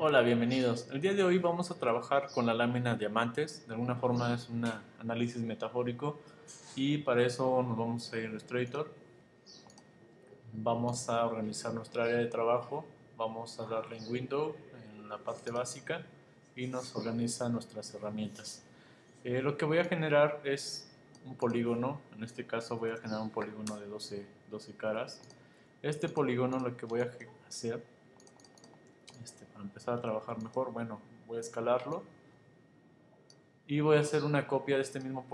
Hola, bienvenidos. El día de hoy vamos a trabajar con la lámina diamantes. De alguna forma es un análisis metafórico y para eso nos vamos a ir a Illustrator. Vamos a organizar nuestra área de trabajo. Vamos a darle en Window, en la parte básica y nos organiza nuestras herramientas. Eh, lo que voy a generar es un polígono. En este caso voy a generar un polígono de 12, 12 caras. Este polígono lo que voy a hacer para empezar a trabajar mejor, bueno, voy a escalarlo y voy a hacer una copia de este mismo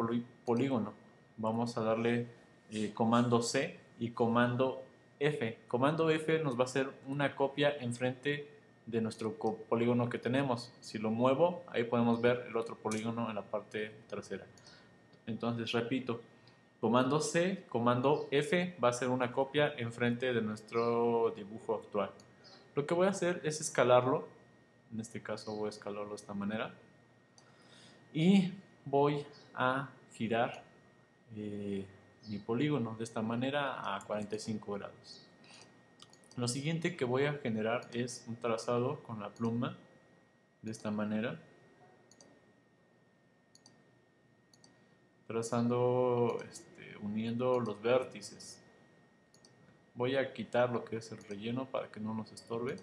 polígono. Vamos a darle eh, comando C y comando F. Comando F nos va a hacer una copia enfrente de nuestro polígono que tenemos. Si lo muevo, ahí podemos ver el otro polígono en la parte trasera. Entonces, repito, comando C, comando F va a ser una copia enfrente de nuestro dibujo actual. Lo que voy a hacer es escalarlo. En este caso voy a escalarlo de esta manera. Y voy a girar eh, mi polígono de esta manera a 45 grados. Lo siguiente que voy a generar es un trazado con la pluma de esta manera. Trazando, este, uniendo los vértices. Voy a quitar lo que es el relleno para que no nos estorbe.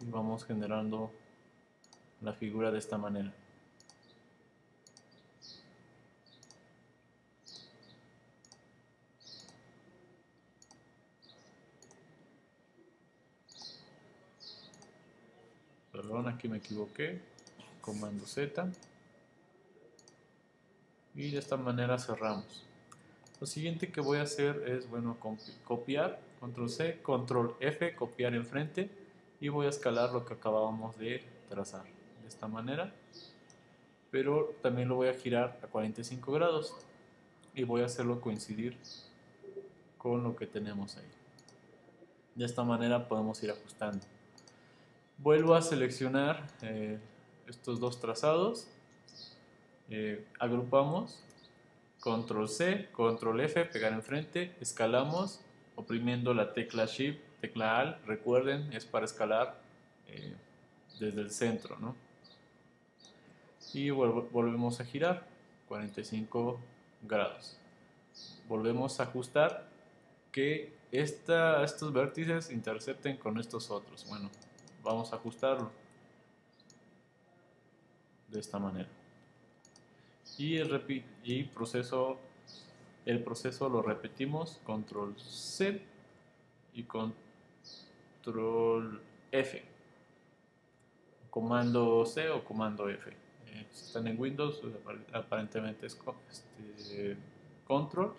Y vamos generando la figura de esta manera. Perdón, aquí me equivoqué. Comando Z. Y de esta manera cerramos. Lo siguiente que voy a hacer es, bueno, copiar, control C, control F, copiar enfrente y voy a escalar lo que acabábamos de trazar de esta manera. Pero también lo voy a girar a 45 grados y voy a hacerlo coincidir con lo que tenemos ahí. De esta manera podemos ir ajustando. Vuelvo a seleccionar eh, estos dos trazados, eh, agrupamos control C, control F, pegar enfrente, escalamos oprimiendo la tecla Shift, tecla Alt, recuerden, es para escalar eh, desde el centro, ¿no? Y volvemos a girar 45 grados. Volvemos a ajustar que esta, estos vértices intercepten con estos otros. Bueno, vamos a ajustarlo de esta manera y el, y proceso, el proceso lo repetimos, control C y control F. Comando C o comando F. Eh, si están en Windows, aparentemente es este, control.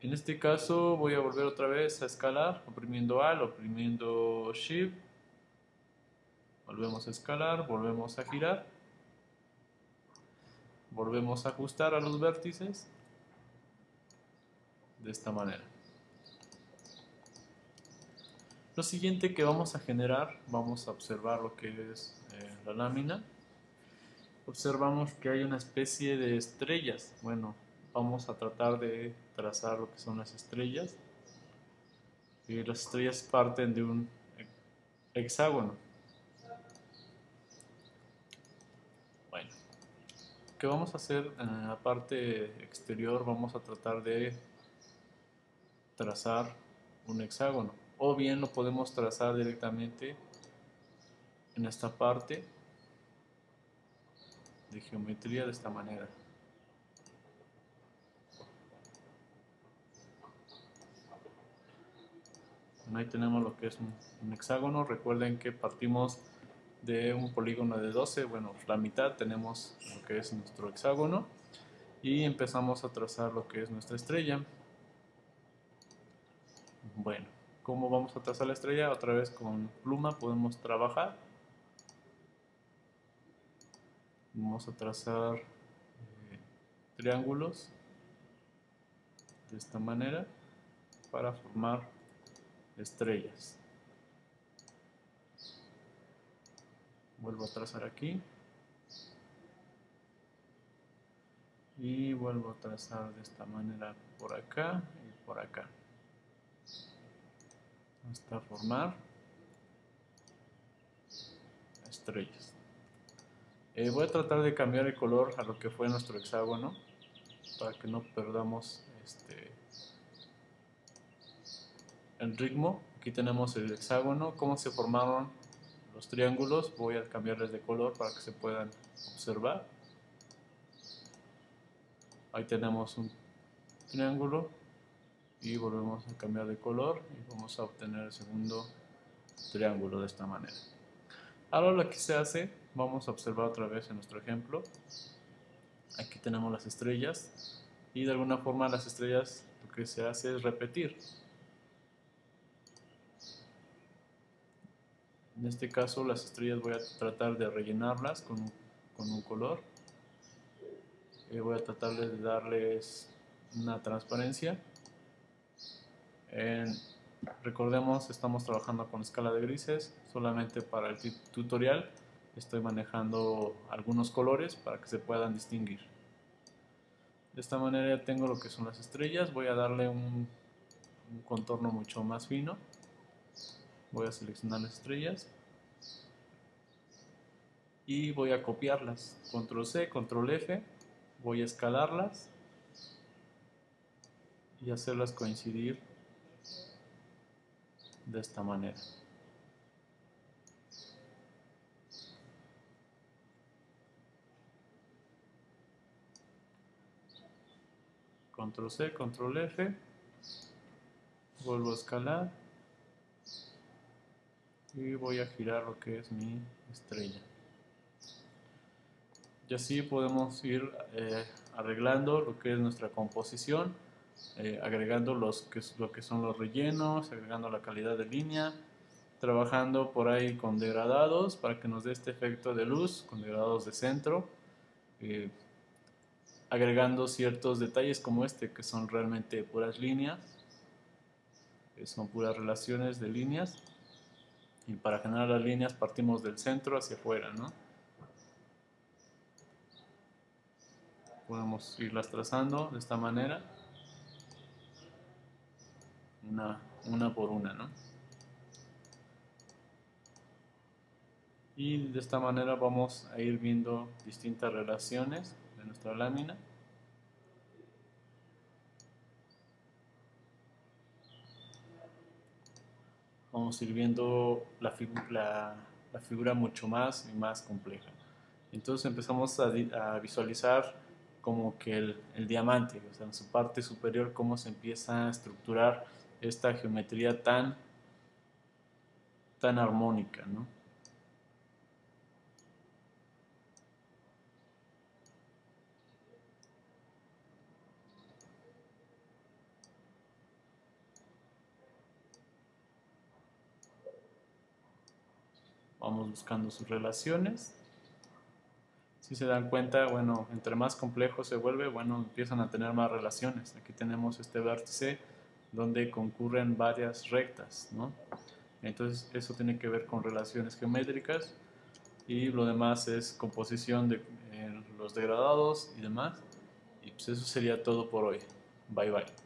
En este caso voy a volver otra vez a escalar, oprimiendo Alt, oprimiendo Shift. Volvemos a escalar, volvemos a girar volvemos a ajustar a los vértices de esta manera. Lo siguiente que vamos a generar, vamos a observar lo que es eh, la lámina. Observamos que hay una especie de estrellas. Bueno, vamos a tratar de trazar lo que son las estrellas. Y las estrellas parten de un hexágono. Que vamos a hacer en la parte exterior vamos a tratar de trazar un hexágono. O bien lo podemos trazar directamente en esta parte de geometría de esta manera. Ahí tenemos lo que es un hexágono. Recuerden que partimos de un polígono de 12, bueno, la mitad tenemos lo que es nuestro hexágono y empezamos a trazar lo que es nuestra estrella. Bueno, ¿cómo vamos a trazar la estrella? Otra vez con pluma podemos trabajar. Vamos a trazar eh, triángulos de esta manera para formar estrellas. Vuelvo a trazar aquí y vuelvo a trazar de esta manera por acá y por acá hasta formar estrellas. Eh, voy a tratar de cambiar el color a lo que fue nuestro hexágono para que no perdamos este, el ritmo. Aquí tenemos el hexágono, cómo se formaron los triángulos. Voy a cambiarles de color para que se puedan observar. Ahí tenemos un triángulo y volvemos a cambiar de color y vamos a obtener el segundo triángulo de esta manera. Ahora lo que se hace, vamos a observar otra vez en nuestro ejemplo. Aquí tenemos las estrellas y de alguna forma las estrellas lo que se hace es repetir. En este caso las estrellas voy a tratar de rellenarlas con, un color. Y voy a tratar de darles una transparencia. En, recordemos, estamos trabajando con escala de grises. Solamente para el tutorial estoy manejando algunos colores para que se puedan distinguir. De esta manera ya tengo lo que son las estrellas. Voy a darle un contorno mucho más fino. Voy a seleccionar las estrellas. Y voy a copiarlas. Control C, Control F, voy a escalarlas. Y hacerlas coincidir de esta manera. Control C, Control F, vuelvo a escalar y voy a girar lo que es mi estrella. Y así podemos ir eh, arreglando lo que es nuestra composición, eh, agregando los que, lo que son los rellenos, agregando la calidad de línea, trabajando por ahí con degradados para que nos dé este efecto de luz, con degradados de centro, eh, agregando ciertos detalles como este que son realmente puras líneas, son puras relaciones de líneas y para generar las líneas partimos del centro hacia afuera, ¿no? Podemos irlas trazando de esta manera, una, una por una, ¿no? Y de esta manera vamos a ir viendo distintas relaciones de nuestra lámina. Vamos a viendo la, la, figura mucho más y más compleja. Entonces empezamos a, visualizar como que el, el, diamante, o sea, en su parte superior, cómo se empieza a estructurar esta geometría tan, tan armónica, ¿no? Vamos buscando sus relaciones. Si se dan cuenta, bueno, entre más complejo se vuelve, bueno, empiezan a tener más relaciones. Aquí tenemos este vértice donde concurren varias rectas, ¿no? Entonces eso tiene que ver con relaciones geométricas y lo demás es composición de los degradados y demás. Y pues eso sería todo por hoy. Bye bye.